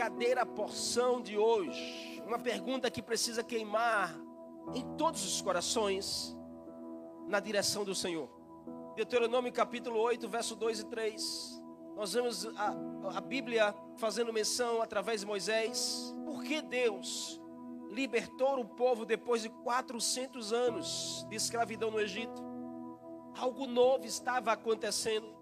verdadeira porção de hoje. Uma pergunta que precisa queimar em todos os corações na direção do Senhor. Deuteronômio capítulo 8, verso 2 e 3. Nós vemos a, a Bíblia fazendo menção através de Moisés. Por que Deus libertou o povo depois de 400 anos de escravidão no Egito? Algo novo estava acontecendo.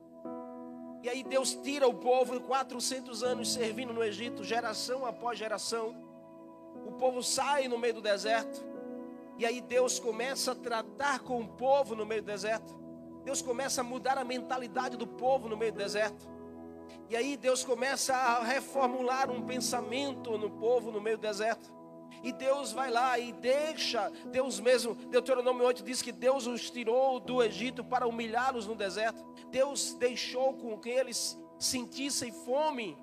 E aí Deus tira o povo de 400 anos servindo no Egito, geração após geração. O povo sai no meio do deserto. E aí Deus começa a tratar com o povo no meio do deserto. Deus começa a mudar a mentalidade do povo no meio do deserto. E aí Deus começa a reformular um pensamento no povo no meio do deserto. E Deus vai lá e deixa, Deus mesmo, Deuteronômio 8 diz que Deus os tirou do Egito para humilhá-los no deserto. Deus deixou com que eles sentissem fome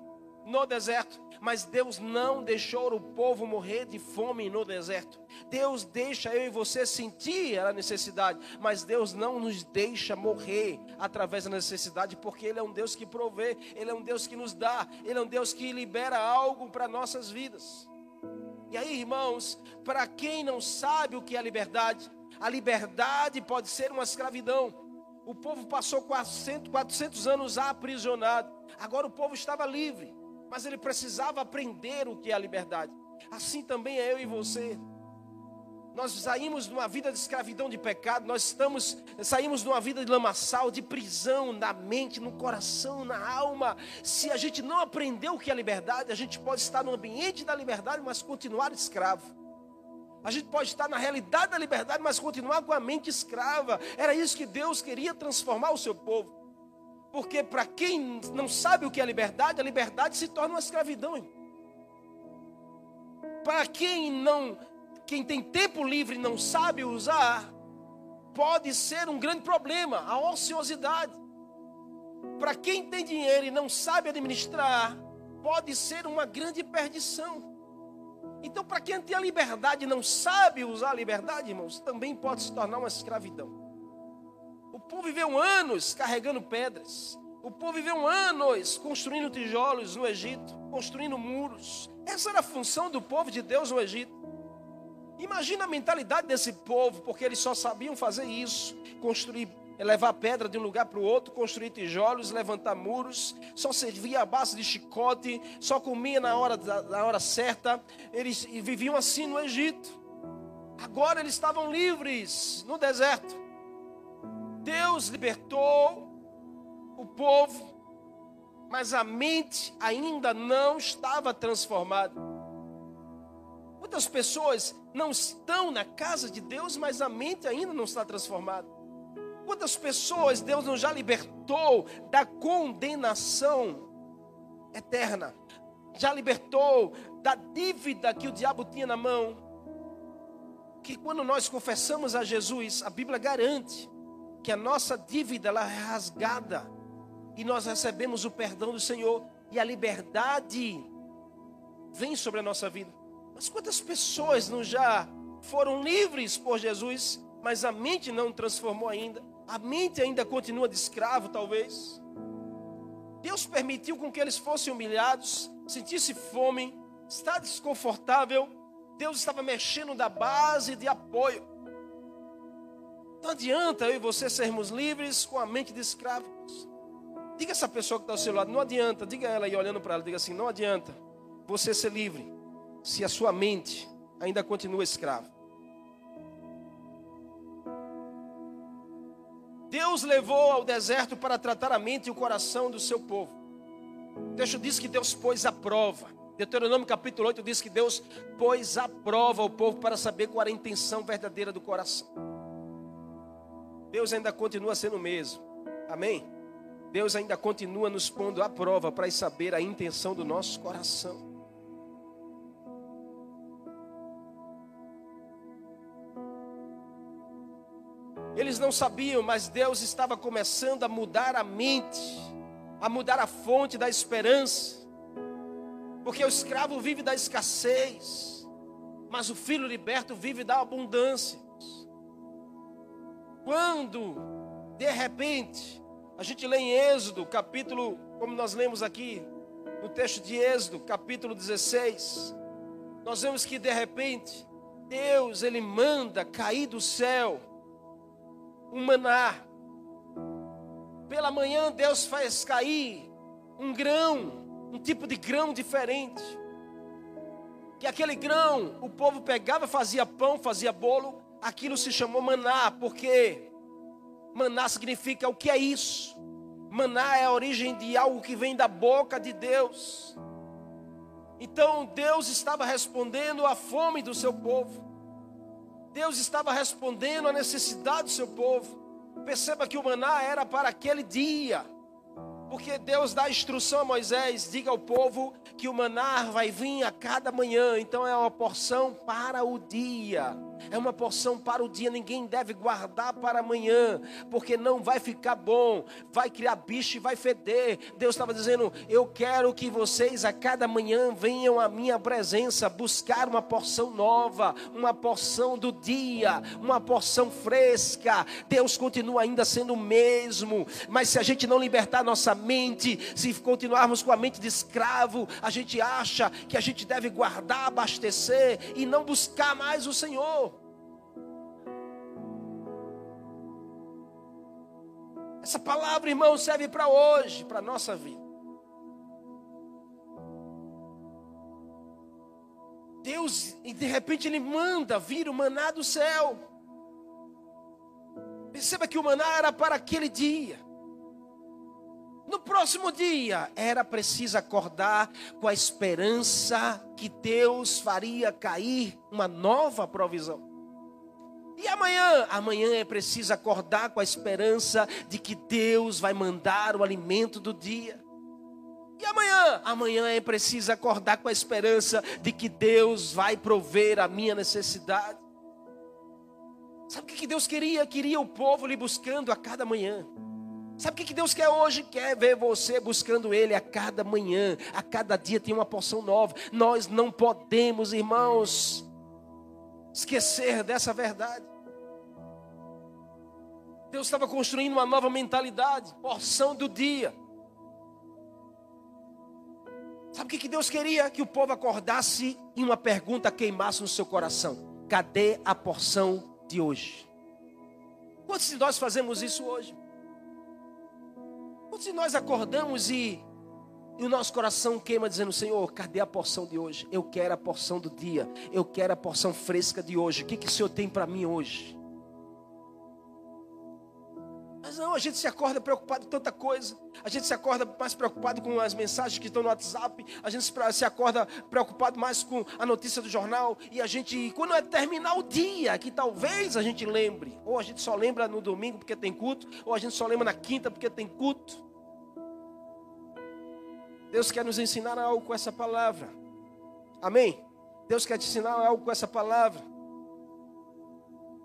no deserto, mas Deus não deixou o povo morrer de fome no deserto. Deus deixa eu e você sentir a necessidade, mas Deus não nos deixa morrer através da necessidade, porque Ele é um Deus que provê, Ele é um Deus que nos dá, Ele é um Deus que libera algo para nossas vidas. E aí, irmãos, para quem não sabe o que é liberdade, a liberdade pode ser uma escravidão. O povo passou 400, 400 anos aprisionado. Agora o povo estava livre, mas ele precisava aprender o que é a liberdade. Assim também é eu e você nós saímos de uma vida de escravidão de pecado, nós estamos, saímos de uma vida de lamaçal, de prisão na mente, no coração, na alma. Se a gente não aprendeu o que é liberdade, a gente pode estar no ambiente da liberdade, mas continuar escravo. A gente pode estar na realidade da liberdade, mas continuar com a mente escrava. Era isso que Deus queria transformar o seu povo. Porque para quem não sabe o que é liberdade, a liberdade se torna uma escravidão. Para quem não quem tem tempo livre e não sabe usar, pode ser um grande problema, a ociosidade. Para quem tem dinheiro e não sabe administrar, pode ser uma grande perdição. Então, para quem tem a liberdade e não sabe usar a liberdade, irmãos, também pode se tornar uma escravidão. O povo viveu anos carregando pedras. O povo viveu anos construindo tijolos no Egito, construindo muros. Essa era a função do povo de Deus no Egito. Imagina a mentalidade desse povo, porque eles só sabiam fazer isso: construir, levar pedra de um lugar para o outro, construir tijolos, levantar muros, só servia a base de chicote, só comia na hora, na hora certa. Eles viviam assim no Egito. Agora eles estavam livres no deserto. Deus libertou o povo, mas a mente ainda não estava transformada. Muitas pessoas não estão na casa de Deus, mas a mente ainda não está transformada. Quantas pessoas Deus não já libertou da condenação eterna? Já libertou da dívida que o diabo tinha na mão? Que quando nós confessamos a Jesus, a Bíblia garante que a nossa dívida ela é rasgada e nós recebemos o perdão do Senhor e a liberdade vem sobre a nossa vida. Mas quantas pessoas não já foram livres por Jesus, mas a mente não transformou ainda? A mente ainda continua de escravo, talvez. Deus permitiu com que eles fossem humilhados, sentissem fome, está desconfortável. Deus estava mexendo da base de apoio. Não adianta eu e você sermos livres com a mente de escravos. Diga essa pessoa que está ao seu lado, não adianta, diga ela aí olhando para ela, diga assim: não adianta você ser livre se a sua mente ainda continua escrava. Deus levou ao deserto para tratar a mente e o coração do seu povo. O texto diz que Deus pôs a prova. Deuteronômio capítulo 8 diz que Deus pôs a prova ao povo para saber qual era a intenção verdadeira do coração. Deus ainda continua sendo o mesmo. Amém? Deus ainda continua nos pondo à prova para saber a intenção do nosso coração. Eles não sabiam, mas Deus estava começando a mudar a mente, a mudar a fonte da esperança. Porque o escravo vive da escassez, mas o filho liberto vive da abundância. Quando, de repente, a gente lê em Êxodo, capítulo, como nós lemos aqui, no texto de Êxodo, capítulo 16, nós vemos que de repente Deus ele manda cair do céu um maná. Pela manhã Deus faz cair um grão, um tipo de grão diferente. Que aquele grão o povo pegava, fazia pão, fazia bolo, aquilo se chamou maná, porque maná significa o que é isso? Maná é a origem de algo que vem da boca de Deus. Então Deus estava respondendo à fome do seu povo. Deus estava respondendo à necessidade do seu povo. Perceba que o maná era para aquele dia. Porque Deus dá instrução a Moisés: diga ao povo que o maná vai vir a cada manhã. Então é uma porção para o dia. É uma porção para o dia. Ninguém deve guardar para amanhã, porque não vai ficar bom. Vai criar bicho e vai feder. Deus estava dizendo: Eu quero que vocês a cada manhã venham à minha presença buscar uma porção nova, uma porção do dia, uma porção fresca. Deus continua ainda sendo o mesmo, mas se a gente não libertar nossa mente, se continuarmos com a mente de escravo, a gente acha que a gente deve guardar, abastecer e não buscar mais o Senhor. Essa palavra, irmão, serve para hoje, para a nossa vida. Deus, e de repente Ele manda vir o maná do céu. Perceba que o maná era para aquele dia. No próximo dia, era preciso acordar com a esperança que Deus faria cair uma nova provisão. E amanhã? Amanhã é preciso acordar com a esperança de que Deus vai mandar o alimento do dia. E amanhã? Amanhã é preciso acordar com a esperança de que Deus vai prover a minha necessidade. Sabe o que Deus queria? Queria o povo lhe buscando a cada manhã. Sabe o que Deus quer hoje? Quer ver você buscando Ele a cada manhã, a cada dia tem uma porção nova. Nós não podemos, irmãos, esquecer dessa verdade. Deus estava construindo uma nova mentalidade, porção do dia. Sabe o que Deus queria? Que o povo acordasse e uma pergunta queimasse no seu coração: cadê a porção de hoje? Quantos de nós fazemos isso hoje? Se nós acordamos e, e o nosso coração queima dizendo, Senhor, cadê a porção de hoje? Eu quero a porção do dia, eu quero a porção fresca de hoje. O que, que o Senhor tem para mim hoje? Mas não, a gente se acorda preocupado com tanta coisa. A gente se acorda mais preocupado com as mensagens que estão no WhatsApp. A gente se acorda preocupado mais com a notícia do jornal. E a gente, quando é terminar o dia, que talvez a gente lembre. Ou a gente só lembra no domingo porque tem culto. Ou a gente só lembra na quinta porque tem culto. Deus quer nos ensinar algo com essa palavra. Amém? Deus quer te ensinar algo com essa palavra.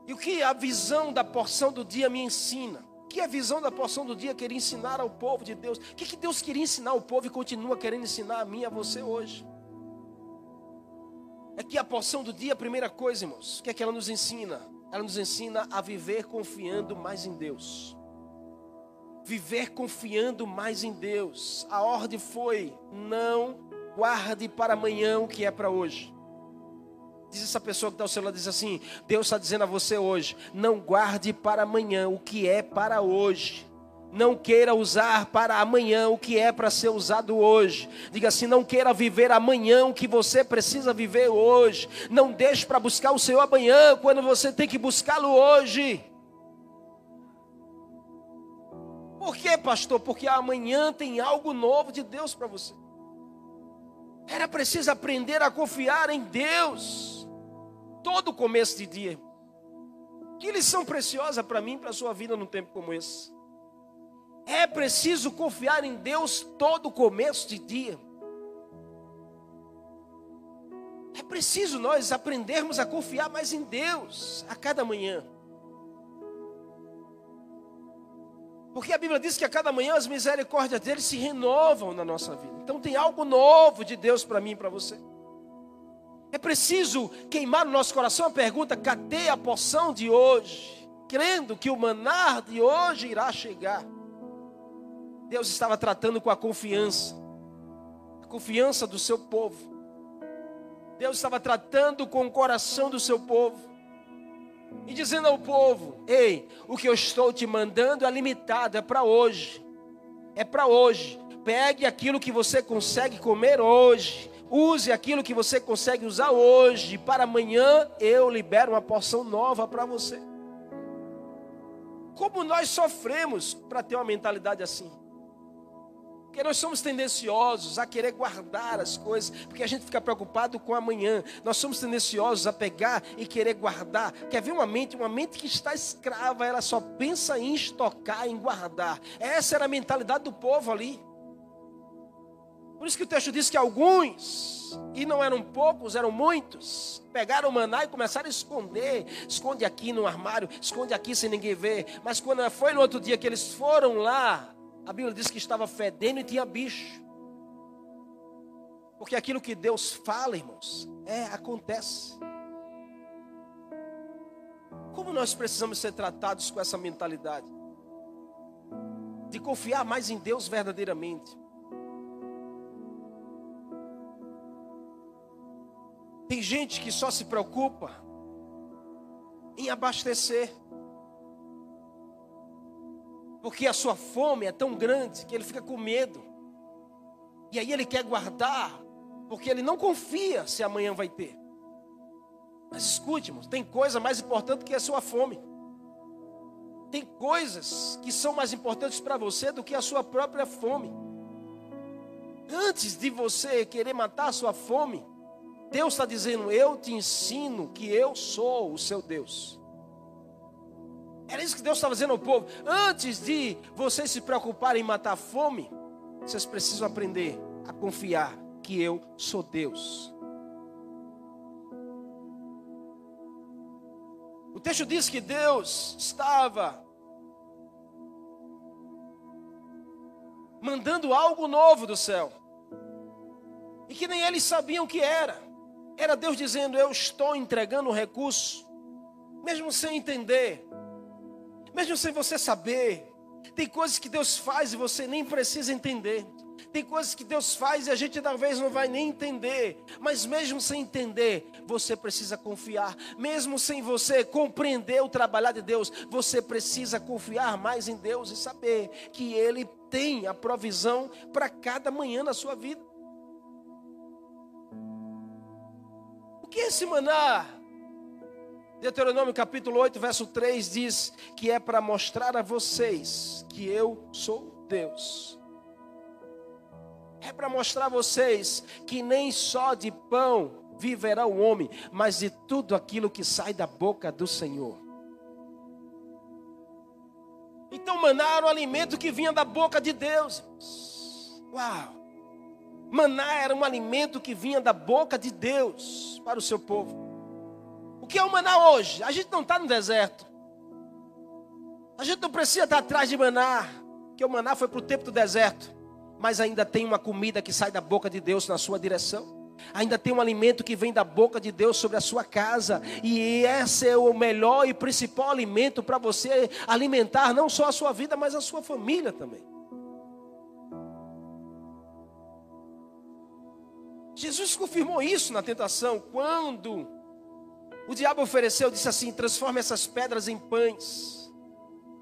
E o que a visão da porção do dia me ensina? O que a visão da porção do dia queria ensinar ao povo de Deus? O que, que Deus queria ensinar ao povo e continua querendo ensinar a mim e a você hoje? É que a porção do dia, a primeira coisa, irmãos, o que é que ela nos ensina? Ela nos ensina a viver confiando mais em Deus viver confiando mais em Deus. A ordem foi: não guarde para amanhã o que é para hoje. Diz essa pessoa que está ao seu lado, diz assim: Deus está dizendo a você hoje, não guarde para amanhã o que é para hoje. Não queira usar para amanhã o que é para ser usado hoje. Diga assim: não queira viver amanhã o que você precisa viver hoje. Não deixe para buscar o Senhor amanhã quando você tem que buscá-lo hoje. Por quê, pastor? Porque amanhã tem algo novo de Deus para você. Era preciso aprender a confiar em Deus. Todo começo de dia. Que lição preciosa para mim, para a sua vida num tempo como esse. É preciso confiar em Deus todo começo de dia. É preciso nós aprendermos a confiar mais em Deus a cada manhã. Porque a Bíblia diz que a cada manhã as misericórdias dele se renovam na nossa vida. Então tem algo novo de Deus para mim e para você. É preciso queimar no nosso coração a pergunta: cadê a porção de hoje? Crendo que o manar de hoje irá chegar. Deus estava tratando com a confiança. confiança do seu povo. Deus estava tratando com o coração do seu povo e dizendo ao povo: Ei, o que eu estou te mandando é limitado, é para hoje. É para hoje. Pegue aquilo que você consegue comer hoje. Use aquilo que você consegue usar hoje. Para amanhã eu libero uma porção nova para você. Como nós sofremos para ter uma mentalidade assim? Porque nós somos tendenciosos a querer guardar as coisas, porque a gente fica preocupado com amanhã. Nós somos tendenciosos a pegar e querer guardar. Quer ver uma mente, uma mente que está escrava, ela só pensa em estocar, em guardar. Essa era a mentalidade do povo ali. Por isso que o texto diz que alguns, e não eram poucos, eram muitos, pegaram o maná e começaram a esconder. Esconde aqui no armário, esconde aqui sem ninguém ver. Mas quando foi no outro dia que eles foram lá a Bíblia diz que estava fedendo e tinha bicho. Porque aquilo que Deus fala, irmãos, é, acontece. Como nós precisamos ser tratados com essa mentalidade? De confiar mais em Deus verdadeiramente. Tem gente que só se preocupa em abastecer. Porque a sua fome é tão grande que ele fica com medo. E aí ele quer guardar, porque ele não confia se amanhã vai ter. Mas escute, tem coisa mais importante que a sua fome. Tem coisas que são mais importantes para você do que a sua própria fome. Antes de você querer matar a sua fome, Deus está dizendo: Eu te ensino que eu sou o seu Deus. Era isso que Deus estava dizendo ao povo. Antes de vocês se preocuparem em matar a fome, vocês precisam aprender a confiar que eu sou Deus. O texto diz que Deus estava mandando algo novo do céu. E que nem eles sabiam o que era. Era Deus dizendo: Eu estou entregando o recurso, mesmo sem entender. Mesmo sem você saber, tem coisas que Deus faz e você nem precisa entender. Tem coisas que Deus faz e a gente talvez não vai nem entender, mas mesmo sem entender, você precisa confiar. Mesmo sem você compreender o trabalhar de Deus, você precisa confiar mais em Deus e saber que Ele tem a provisão para cada manhã na sua vida. O que é esse maná? Deuteronômio capítulo 8, verso 3 diz que é para mostrar a vocês que eu sou Deus. É para mostrar a vocês que nem só de pão viverá o homem, mas de tudo aquilo que sai da boca do Senhor. Então, maná era um alimento que vinha da boca de Deus. Uau! Maná era um alimento que vinha da boca de Deus para o seu povo que é o maná hoje? A gente não está no deserto. A gente não precisa estar atrás de maná, porque o maná foi para o tempo do deserto. Mas ainda tem uma comida que sai da boca de Deus na sua direção. Ainda tem um alimento que vem da boca de Deus sobre a sua casa. E esse é o melhor e principal alimento para você alimentar não só a sua vida, mas a sua família também. Jesus confirmou isso na tentação quando o diabo ofereceu, disse assim: transforme essas pedras em pães.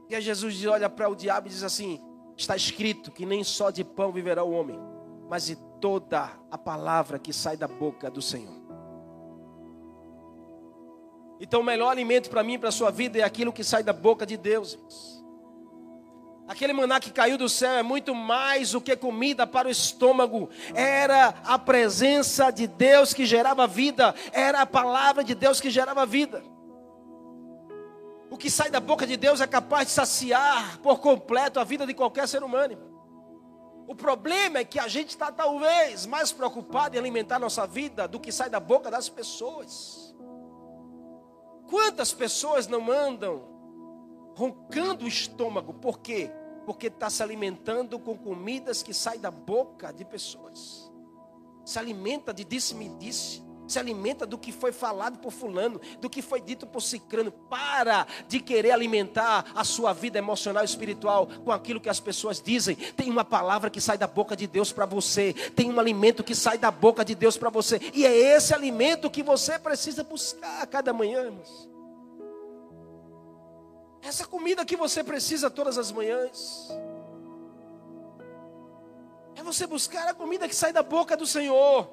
E aí Jesus olha para o diabo e diz assim: está escrito que nem só de pão viverá o homem, mas de toda a palavra que sai da boca do Senhor. Então, o melhor alimento para mim para a sua vida é aquilo que sai da boca de Deus. Aquele maná que caiu do céu é muito mais do que comida para o estômago. Era a presença de Deus que gerava vida. Era a palavra de Deus que gerava vida. O que sai da boca de Deus é capaz de saciar por completo a vida de qualquer ser humano. O problema é que a gente está talvez mais preocupado em alimentar nossa vida do que sai da boca das pessoas. Quantas pessoas não andam roncando o estômago? Por quê? Porque está se alimentando com comidas que saem da boca de pessoas. Se alimenta de disse-me-disse, Se alimenta do que foi falado por fulano, do que foi dito por cicrano. Para de querer alimentar a sua vida emocional e espiritual com aquilo que as pessoas dizem. Tem uma palavra que sai da boca de Deus para você. Tem um alimento que sai da boca de Deus para você. E é esse alimento que você precisa buscar cada manhã, irmãos. Essa comida que você precisa todas as manhãs. É você buscar a comida que sai da boca do Senhor.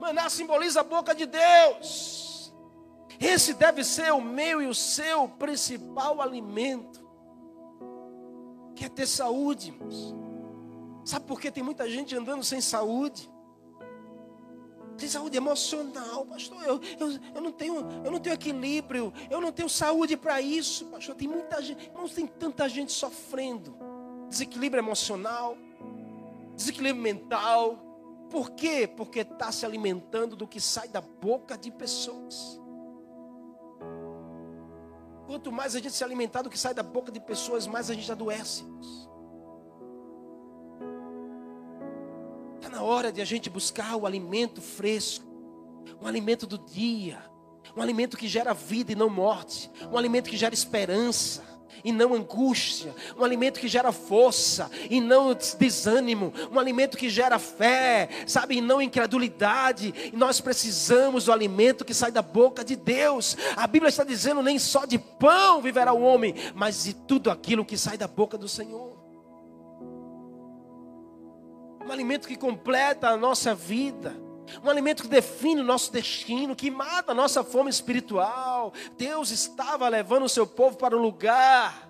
Maná simboliza a boca de Deus. Esse deve ser o meu e o seu principal alimento. Quer ter saúde, irmãos. Sabe por que tem muita gente andando sem saúde? Tem saúde emocional, pastor. Eu, eu, eu, não, tenho, eu não tenho equilíbrio, eu não tenho saúde para isso, pastor. Tem muita gente, irmãos, tem tanta gente sofrendo. Desequilíbrio emocional, desequilíbrio mental, por quê? Porque está se alimentando do que sai da boca de pessoas. Quanto mais a gente se alimentar do que sai da boca de pessoas, mais a gente adoece. Hora de a gente buscar o alimento fresco, um alimento do dia, um alimento que gera vida e não morte, um alimento que gera esperança e não angústia, um alimento que gera força e não desânimo, um alimento que gera fé, sabe, e não incredulidade. E nós precisamos do alimento que sai da boca de Deus. A Bíblia está dizendo: nem só de pão viverá o homem, mas de tudo aquilo que sai da boca do Senhor. Um alimento que completa a nossa vida um alimento que define o nosso destino, que mata a nossa fome espiritual. Deus estava levando o seu povo para um lugar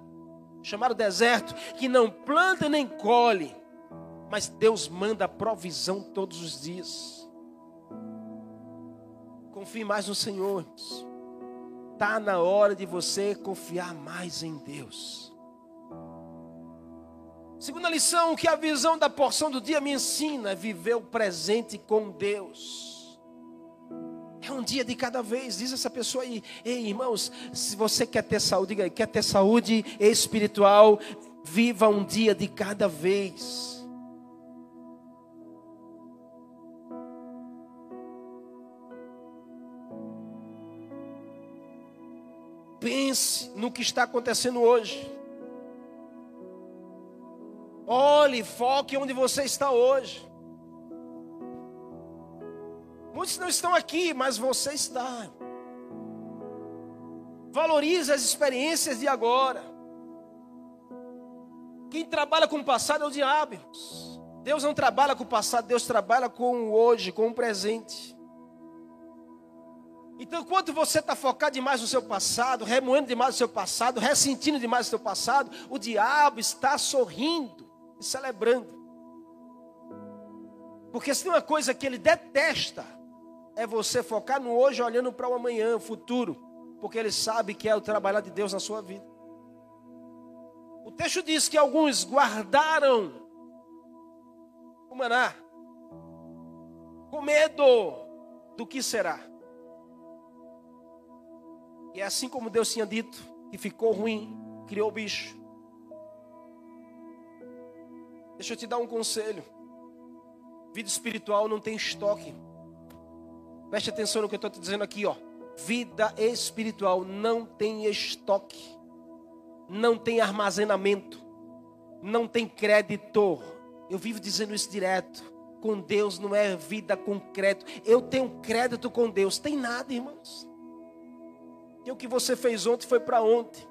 chamado deserto, que não planta nem colhe, mas Deus manda provisão todos os dias. Confie mais no Senhor. Está na hora de você confiar mais em Deus. Segunda lição que a visão da porção do dia me ensina é viver o presente com Deus. É um dia de cada vez, diz essa pessoa aí. Ei, irmãos, se você quer ter saúde, diga aí, quer ter saúde espiritual, viva um dia de cada vez. Pense no que está acontecendo hoje. Olhe, foque onde você está hoje. Muitos não estão aqui, mas você está. Valorize as experiências de agora. Quem trabalha com o passado é o diabo. Deus não trabalha com o passado, Deus trabalha com o hoje, com o presente. Então, enquanto você está focado demais no seu passado, remoendo demais o seu passado, ressentindo demais o seu passado, o diabo está sorrindo e celebrando. Porque se tem uma coisa que ele detesta, é você focar no hoje olhando para o amanhã, o futuro, porque ele sabe que é o trabalhar de Deus na sua vida. O texto diz que alguns guardaram o maná, com medo do que será. E é assim como Deus tinha dito, que ficou ruim, criou o bicho. Deixa eu te dar um conselho. Vida espiritual não tem estoque. Preste atenção no que eu estou te dizendo aqui, ó. Vida espiritual não tem estoque, não tem armazenamento, não tem creditor. Eu vivo dizendo isso direto. Com Deus não é vida com crédito. Eu tenho crédito com Deus. Tem nada, irmãos. E o que você fez ontem foi para ontem.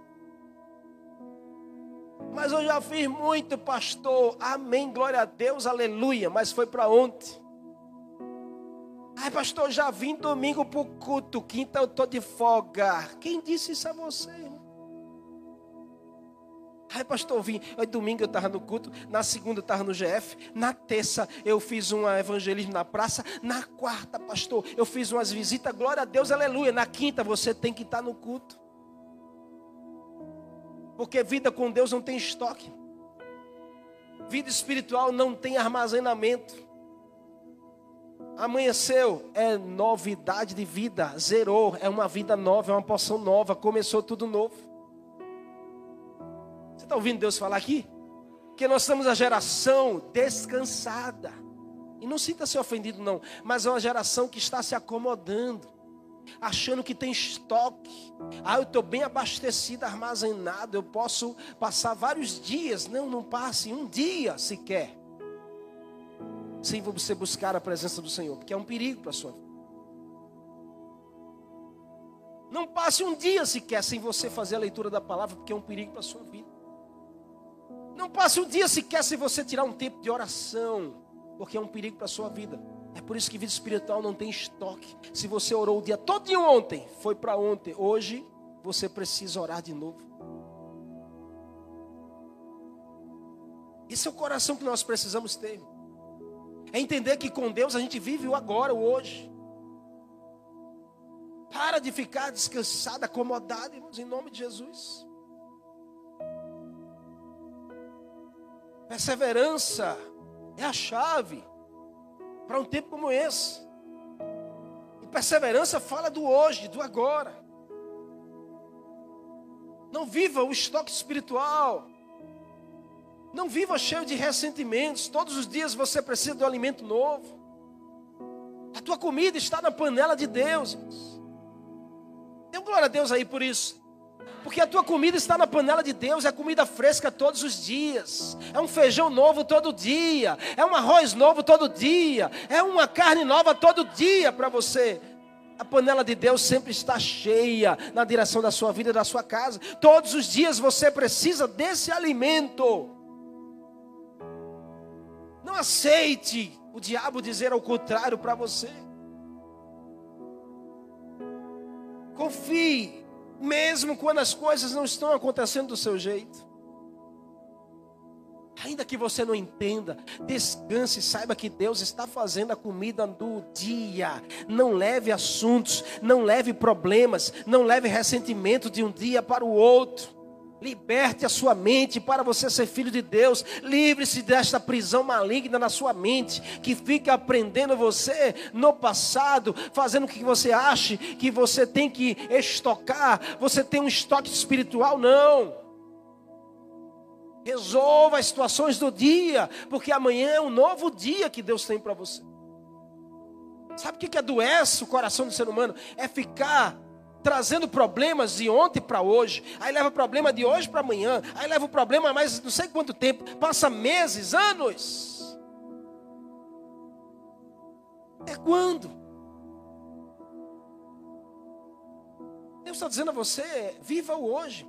Mas eu já fiz muito, pastor. Amém, glória a Deus, aleluia. Mas foi para ontem. Ai, pastor, já vim domingo para o culto. Quinta eu estou de folga. Quem disse isso a você? Ai, pastor, vim. Aí, domingo eu estava no culto. Na segunda eu estava no GF. Na terça eu fiz um evangelismo na praça. Na quarta, pastor, eu fiz umas visitas. Glória a Deus, aleluia. Na quinta você tem que estar no culto. Porque vida com Deus não tem estoque. Vida espiritual não tem armazenamento. Amanheceu, é novidade de vida, zerou, é uma vida nova, é uma porção nova, começou tudo novo. Você está ouvindo Deus falar aqui? Que nós somos a geração descansada. E não sinta-se ofendido, não. Mas é uma geração que está se acomodando, achando que tem estoque. Ah, eu estou bem abastecido, armazenado. Eu posso passar vários dias. Não, não passe um dia sequer. Sem você buscar a presença do Senhor, porque é um perigo para a sua vida. Não passe um dia sequer sem você fazer a leitura da palavra, porque é um perigo para a sua vida. Não passe um dia sequer sem você tirar um tempo de oração, porque é um perigo para a sua vida. Por isso que vida espiritual não tem estoque. Se você orou o dia todo dia ontem, foi para ontem, hoje você precisa orar de novo. Esse é o coração que nós precisamos ter. É entender que com Deus a gente vive o agora, o hoje. Para de ficar descansado, acomodado, irmãos, em nome de Jesus. Perseverança é a chave para um tempo como esse. E perseverança fala do hoje, do agora. Não viva o estoque espiritual. Não viva cheio de ressentimentos. Todos os dias você precisa de um alimento novo. A tua comida está na panela de Deus. Dê glória a Deus aí por isso. Porque a tua comida está na panela de Deus, é comida fresca todos os dias, é um feijão novo todo dia, é um arroz novo todo dia, é uma carne nova todo dia para você. A panela de Deus sempre está cheia na direção da sua vida e da sua casa. Todos os dias você precisa desse alimento. Não aceite o diabo dizer ao contrário para você. Confie, mesmo quando as coisas não estão acontecendo do seu jeito. Ainda que você não entenda, descanse, saiba que Deus está fazendo a comida do dia. Não leve assuntos, não leve problemas, não leve ressentimento de um dia para o outro. Liberte a sua mente para você ser filho de Deus. Livre-se desta prisão maligna na sua mente, que fica aprendendo você no passado, fazendo com que você ache que você tem que estocar, você tem um estoque espiritual. Não. Resolva as situações do dia, porque amanhã é um novo dia que Deus tem para você. Sabe o que, adoece o coração do ser humano? É ficar trazendo problemas de ontem para hoje, aí leva o problema de hoje para amanhã, aí leva o problema mais não sei quanto tempo, passa meses, anos. É quando? Deus está dizendo a você: viva o hoje,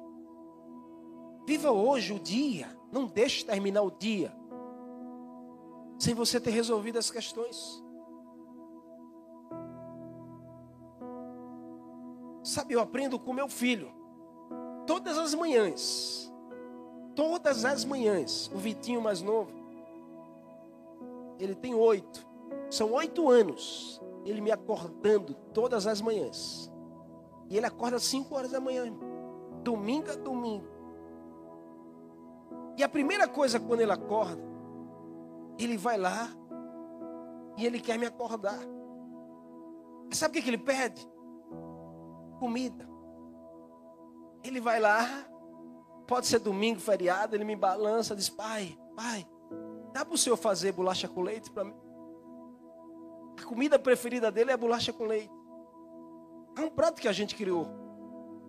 viva hoje o dia, não deixe terminar o dia sem você ter resolvido as questões. Sabe, eu aprendo com meu filho. Todas as manhãs. Todas as manhãs. O Vitinho mais novo. Ele tem oito. São oito anos. Ele me acordando todas as manhãs. E ele acorda às cinco horas da manhã. Domingo a domingo. E a primeira coisa quando ele acorda, ele vai lá e ele quer me acordar. Sabe o que, que ele pede? Comida. Ele vai lá, pode ser domingo, feriado, ele me balança, diz: Pai, pai, dá para o senhor fazer bolacha com leite para mim? A comida preferida dele é bolacha com leite. É um prato que a gente criou.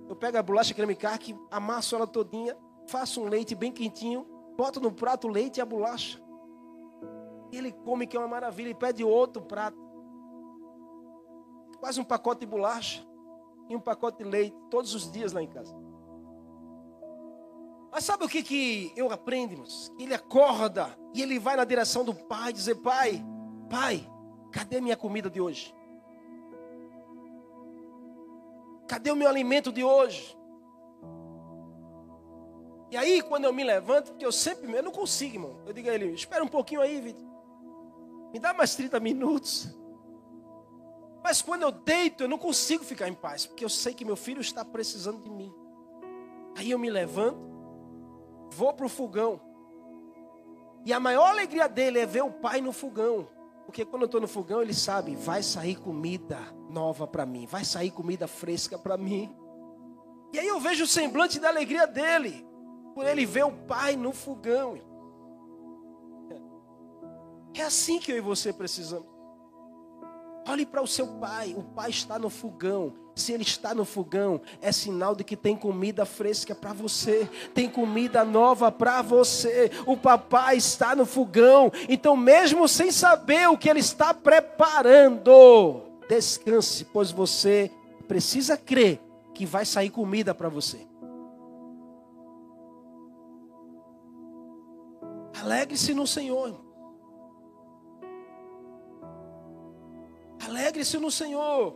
Eu pego a bolacha creme carque, amasso ela todinha, faço um leite bem quentinho, boto no prato o leite e a bolacha. Ele come que é uma maravilha e pede outro prato. Quase um pacote de bolacha e um pacote de leite todos os dias lá em casa. Mas sabe o que, que eu aprendo, irmãos? Ele acorda e ele vai na direção do pai, dizer: Pai, pai, cadê minha comida de hoje? Cadê o meu alimento de hoje? E aí, quando eu me levanto, porque eu sempre, eu não consigo, irmão. Eu digo a ele: Espera um pouquinho aí, Vitor. Me dá mais 30 minutos. Mas quando eu deito, eu não consigo ficar em paz, porque eu sei que meu filho está precisando de mim. Aí eu me levanto, vou para o fogão. E a maior alegria dele é ver o pai no fogão. Porque quando eu estou no fogão, ele sabe, vai sair comida nova para mim, vai sair comida fresca para mim. E aí eu vejo o semblante da alegria dele, por ele ver o pai no fogão. É assim que eu e você precisamos. Olhe para o seu pai, o pai está no fogão. Se ele está no fogão, é sinal de que tem comida fresca para você, tem comida nova para você. O papai está no fogão, então, mesmo sem saber o que ele está preparando, descanse, pois você precisa crer que vai sair comida para você. Alegre-se no Senhor. Alegre-se no Senhor.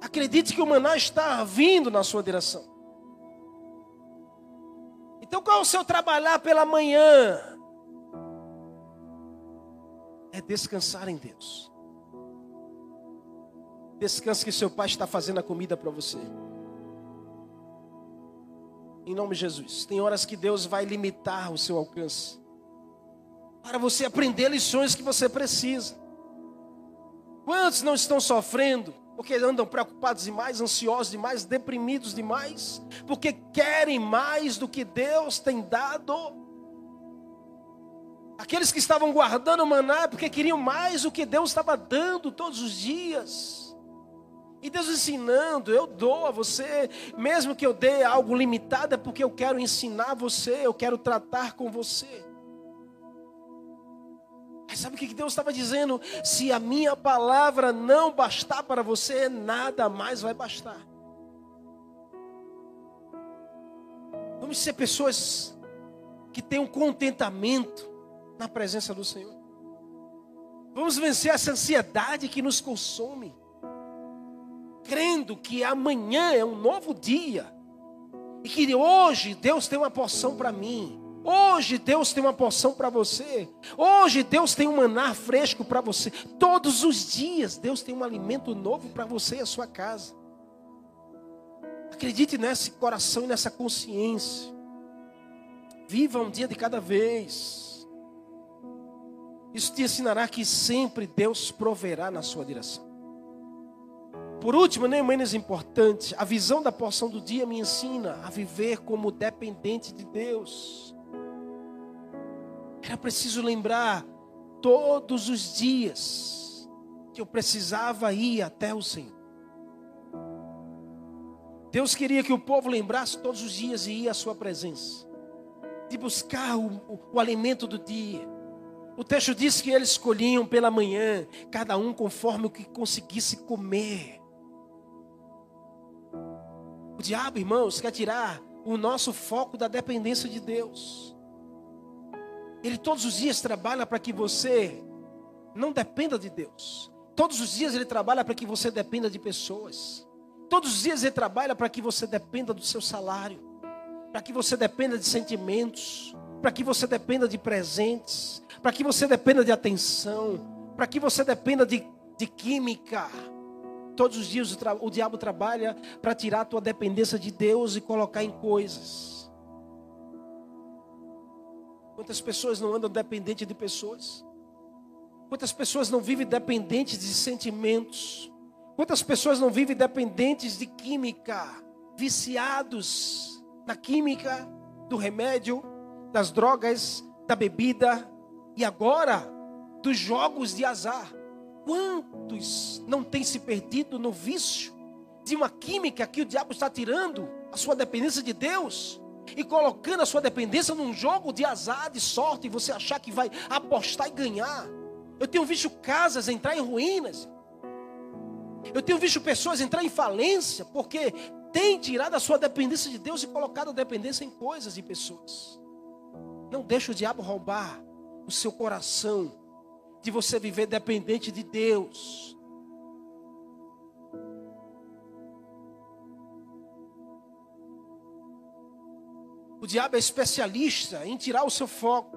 Acredite que o maná está vindo na sua direção. Então qual é o seu trabalhar pela manhã? É descansar em Deus. Descanse que seu pai está fazendo a comida para você. Em nome de Jesus. Tem horas que Deus vai limitar o seu alcance. Para você aprender lições que você precisa. Quantos não estão sofrendo porque andam preocupados demais, ansiosos demais, deprimidos demais, porque querem mais do que Deus tem dado. Aqueles que estavam guardando o maná porque queriam mais do que Deus estava dando todos os dias. E Deus ensinando, eu dou a você, mesmo que eu dê algo limitado, é porque eu quero ensinar você, eu quero tratar com você. Mas sabe o que Deus estava dizendo? Se a minha palavra não bastar para você, nada mais vai bastar. Vamos ser pessoas que tenham contentamento na presença do Senhor. Vamos vencer essa ansiedade que nos consome, crendo que amanhã é um novo dia e que hoje Deus tem uma porção para mim. Hoje Deus tem uma porção para você. Hoje Deus tem um maná fresco para você. Todos os dias Deus tem um alimento novo para você e a sua casa. Acredite nesse coração e nessa consciência. Viva um dia de cada vez. Isso te ensinará que sempre Deus proverá na sua direção. Por último, nem menos importante, a visão da porção do dia me ensina a viver como dependente de Deus. Era preciso lembrar todos os dias que eu precisava ir até o Senhor. Deus queria que o povo lembrasse todos os dias e ir à sua presença, de buscar o, o, o alimento do dia. O texto diz que eles escolhiam pela manhã, cada um conforme o que conseguisse comer. O diabo, irmãos, quer tirar o nosso foco da dependência de Deus. Ele todos os dias trabalha para que você não dependa de Deus. Todos os dias ele trabalha para que você dependa de pessoas. Todos os dias ele trabalha para que você dependa do seu salário, para que você dependa de sentimentos, para que você dependa de presentes, para que você dependa de atenção, para que você dependa de, de química. Todos os dias o, o diabo trabalha para tirar a tua dependência de Deus e colocar em coisas. Quantas pessoas não andam dependentes de pessoas? Quantas pessoas não vivem dependentes de sentimentos? Quantas pessoas não vivem dependentes de química? Viciados na química, do remédio, das drogas, da bebida e agora dos jogos de azar. Quantos não têm se perdido no vício de uma química que o diabo está tirando a sua dependência de Deus? E colocando a sua dependência num jogo de azar, de sorte, e você achar que vai apostar e ganhar. Eu tenho visto casas entrar em ruínas. Eu tenho visto pessoas entrar em falência porque tem tirado a sua dependência de Deus e colocado a dependência em coisas e pessoas. Não deixe o diabo roubar o seu coração de você viver dependente de Deus. O diabo é especialista em tirar o seu foco.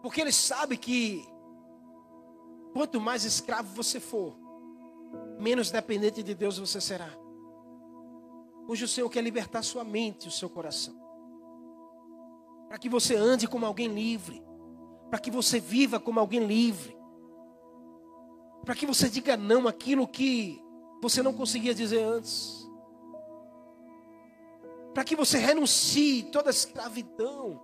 Porque ele sabe que quanto mais escravo você for, menos dependente de Deus você será. Hoje o Senhor quer libertar sua mente e o seu coração. Para que você ande como alguém livre. Para que você viva como alguém livre. Para que você diga não aquilo que você não conseguia dizer antes para que você renuncie toda a escravidão,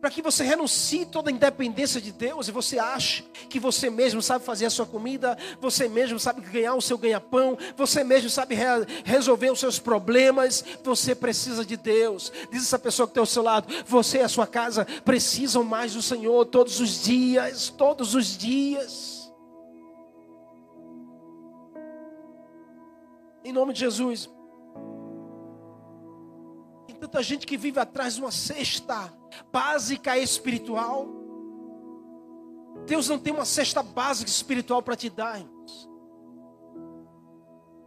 para que você renuncie toda a independência de Deus e você ache que você mesmo sabe fazer a sua comida, você mesmo sabe ganhar o seu ganha-pão, você mesmo sabe re resolver os seus problemas, você precisa de Deus. Diz essa pessoa que está ao seu lado, você e a sua casa precisam mais do Senhor todos os dias, todos os dias. Em nome de Jesus. Tanta gente que vive atrás de uma cesta básica espiritual. Deus não tem uma cesta básica espiritual para te dar, irmãos.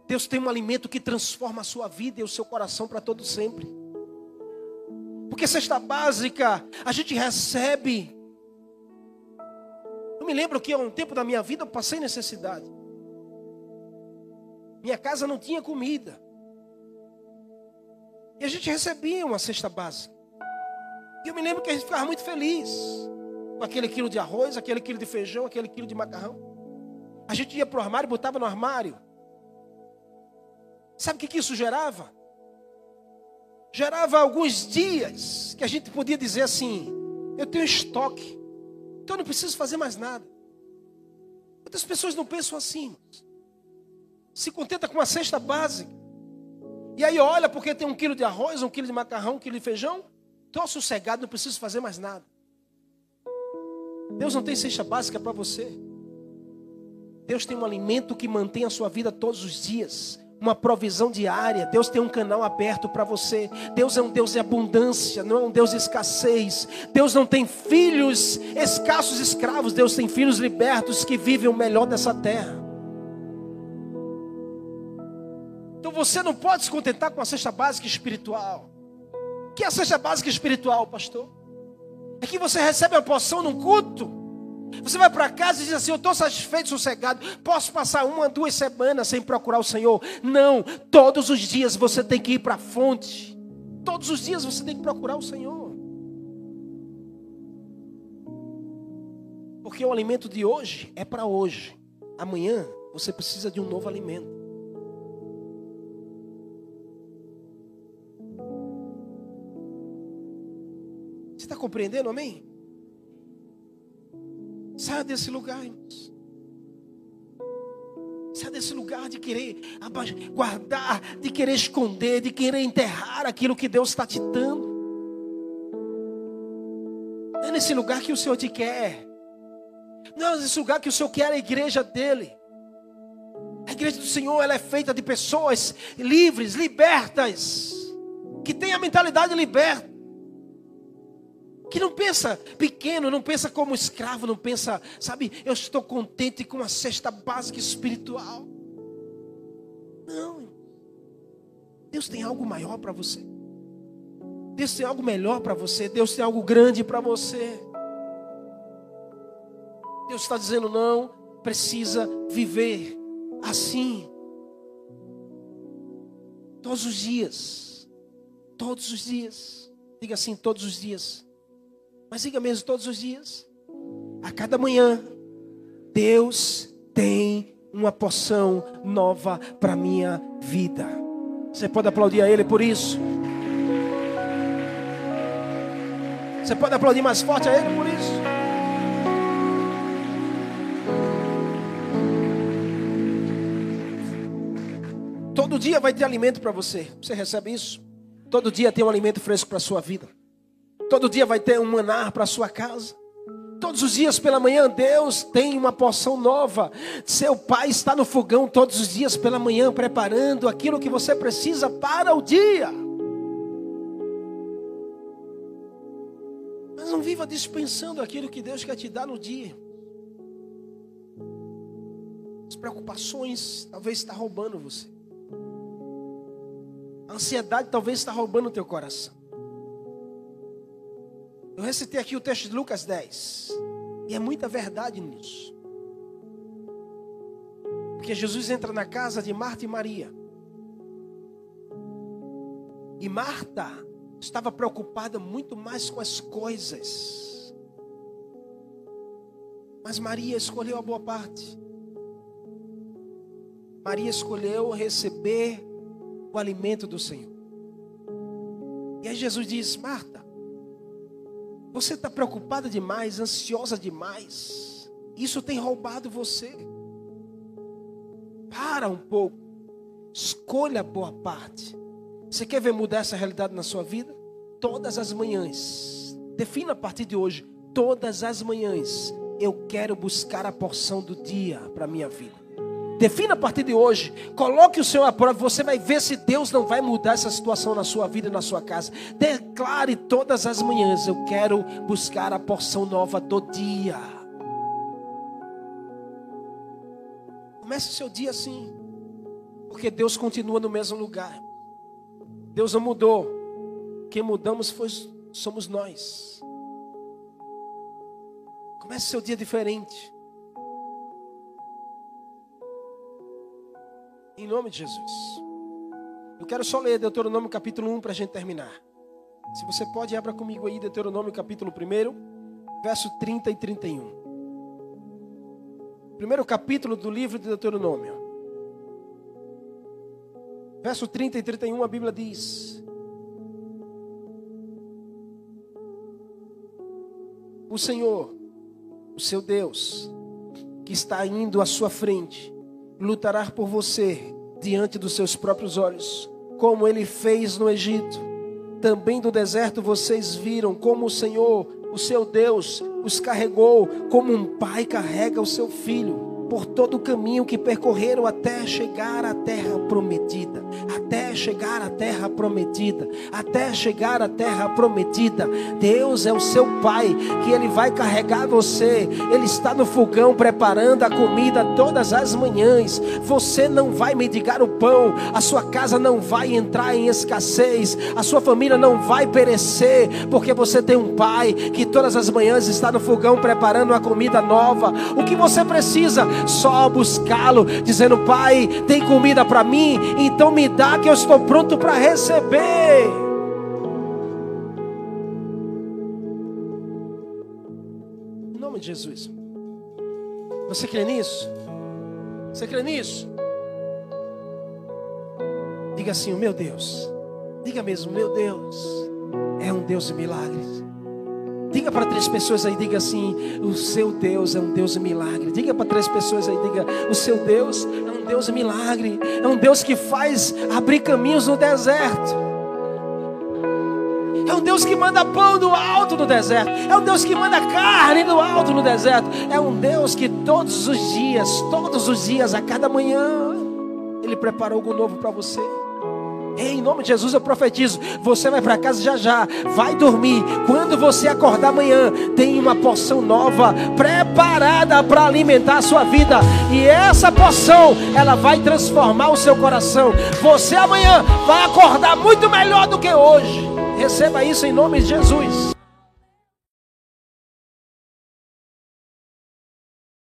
Deus tem um alimento que transforma a sua vida e o seu coração para todo sempre. Porque cesta básica a gente recebe. Eu me lembro que há um tempo da minha vida eu passei necessidade. Minha casa não tinha comida. E a gente recebia uma cesta básica. E eu me lembro que a gente ficava muito feliz com aquele quilo de arroz, aquele quilo de feijão, aquele quilo de macarrão. A gente ia para o armário, botava no armário. Sabe o que, que isso gerava? Gerava alguns dias que a gente podia dizer assim: eu tenho estoque, então eu não preciso fazer mais nada. Muitas pessoas não pensam assim, se contenta com uma cesta básica. E aí olha porque tem um quilo de arroz, um quilo de macarrão, um quilo de feijão, Estou sossegado, não preciso fazer mais nada. Deus não tem cesta básica para você. Deus tem um alimento que mantém a sua vida todos os dias. Uma provisão diária. Deus tem um canal aberto para você. Deus é um Deus de abundância, não é um Deus de escassez. Deus não tem filhos escassos escravos. Deus tem filhos libertos que vivem o melhor dessa terra. Você não pode se contentar com a cesta básica espiritual que é a cesta básica espiritual, pastor? É que você recebe uma porção num culto. Você vai para casa e diz assim: Eu estou satisfeito, sossegado. Posso passar uma, duas semanas sem procurar o Senhor? Não. Todos os dias você tem que ir para a fonte. Todos os dias você tem que procurar o Senhor. Porque o alimento de hoje é para hoje. Amanhã você precisa de um novo alimento. Está compreendendo, amém? Saia desse lugar, irmãos. Saia desse lugar de querer guardar, de querer esconder, de querer enterrar aquilo que Deus está te dando. Não é nesse lugar que o Senhor te quer. Não é nesse lugar que o Senhor quer a igreja dele. A igreja do Senhor ela é feita de pessoas livres, libertas, que têm a mentalidade liberta que não pensa pequeno, não pensa como escravo, não pensa, sabe, eu estou contente com a cesta básica espiritual. Não, Deus tem algo maior para você. Deus tem algo melhor para você. Deus tem algo grande para você. Deus está dizendo: não, precisa viver assim. Todos os dias. Todos os dias. Diga assim: todos os dias. Mas diga mesmo todos os dias. A cada manhã, Deus tem uma porção nova para minha vida. Você pode aplaudir a Ele por isso? Você pode aplaudir mais forte a Ele por isso? Todo dia vai ter alimento para você. Você recebe isso? Todo dia tem um alimento fresco para sua vida. Todo dia vai ter um manar para sua casa. Todos os dias pela manhã, Deus tem uma porção nova. Seu pai está no fogão todos os dias pela manhã, preparando aquilo que você precisa para o dia. Mas não viva dispensando aquilo que Deus quer te dar no dia. As preocupações talvez está roubando você. A ansiedade talvez está roubando o teu coração. Eu recitei aqui o texto de Lucas 10. E é muita verdade nisso. Porque Jesus entra na casa de Marta e Maria. E Marta estava preocupada muito mais com as coisas. Mas Maria escolheu a boa parte. Maria escolheu receber o alimento do Senhor. E aí Jesus diz: Marta, Você está preocupada demais, ansiosa demais. Isso tem roubado você. Para um pouco. Escolha a boa parte. Você quer ver mudar essa realidade na sua vida? Todas as manhãs. Defina a partir de hoje. Todas as manhãs. Eu quero buscar a porção do dia para a minha vida. Defina a partir de hoje. Coloque o Senhor à prova. Você vai ver se Deus não vai mudar essa situação na sua vida e na sua casa. Declare todas as manhãs: Eu quero buscar a porção nova do dia. Comece o seu dia assim. Porque Deus continua no mesmo lugar. Deus não mudou. Quem mudamos foi, somos nós. Comece o seu dia diferente. Em nome de Jesus. Eu quero só ler Deuteronômio capítulo 1 para a gente terminar. Se você pode, abra comigo aí Deuteronômio capítulo 1, verso 30 e 31. Primeiro capítulo do livro de Deuteronômio. Verso 30 e 31, a Bíblia diz: O Senhor, o seu Deus, que está indo à sua frente, lutará por você diante dos seus próprios olhos, como ele fez no Egito. Também do deserto vocês viram como o Senhor, o seu Deus, os carregou, como um pai carrega o seu filho por todo o caminho que percorreram até chegar à terra prometida, até chegar à terra prometida, até chegar à terra prometida. Deus é o seu pai, que ele vai carregar você. Ele está no fogão preparando a comida todas as manhãs. Você não vai mendigar o pão, a sua casa não vai entrar em escassez, a sua família não vai perecer, porque você tem um pai que todas as manhãs está no fogão preparando uma comida nova. O que você precisa? só buscá-lo, dizendo: Pai, tem comida para mim, então me dá que eu estou pronto para receber. Em nome de Jesus. Você crê nisso? Você crê nisso? Diga assim: meu Deus. Diga mesmo, meu Deus é um Deus de milagres. Diga para três pessoas aí, diga assim: o seu Deus é um Deus de milagre. Diga para três pessoas aí, diga: o seu Deus é um Deus de milagre. É um Deus que faz abrir caminhos no deserto. É um Deus que manda pão do alto no deserto. É um Deus que manda carne do alto no deserto. É um Deus que todos os dias, todos os dias, a cada manhã, Ele preparou algo novo para você. Em nome de Jesus eu profetizo. Você vai para casa já já, vai dormir. Quando você acordar amanhã, tem uma porção nova preparada para alimentar a sua vida. E essa porção, ela vai transformar o seu coração. Você amanhã vai acordar muito melhor do que hoje. Receba isso em nome de Jesus.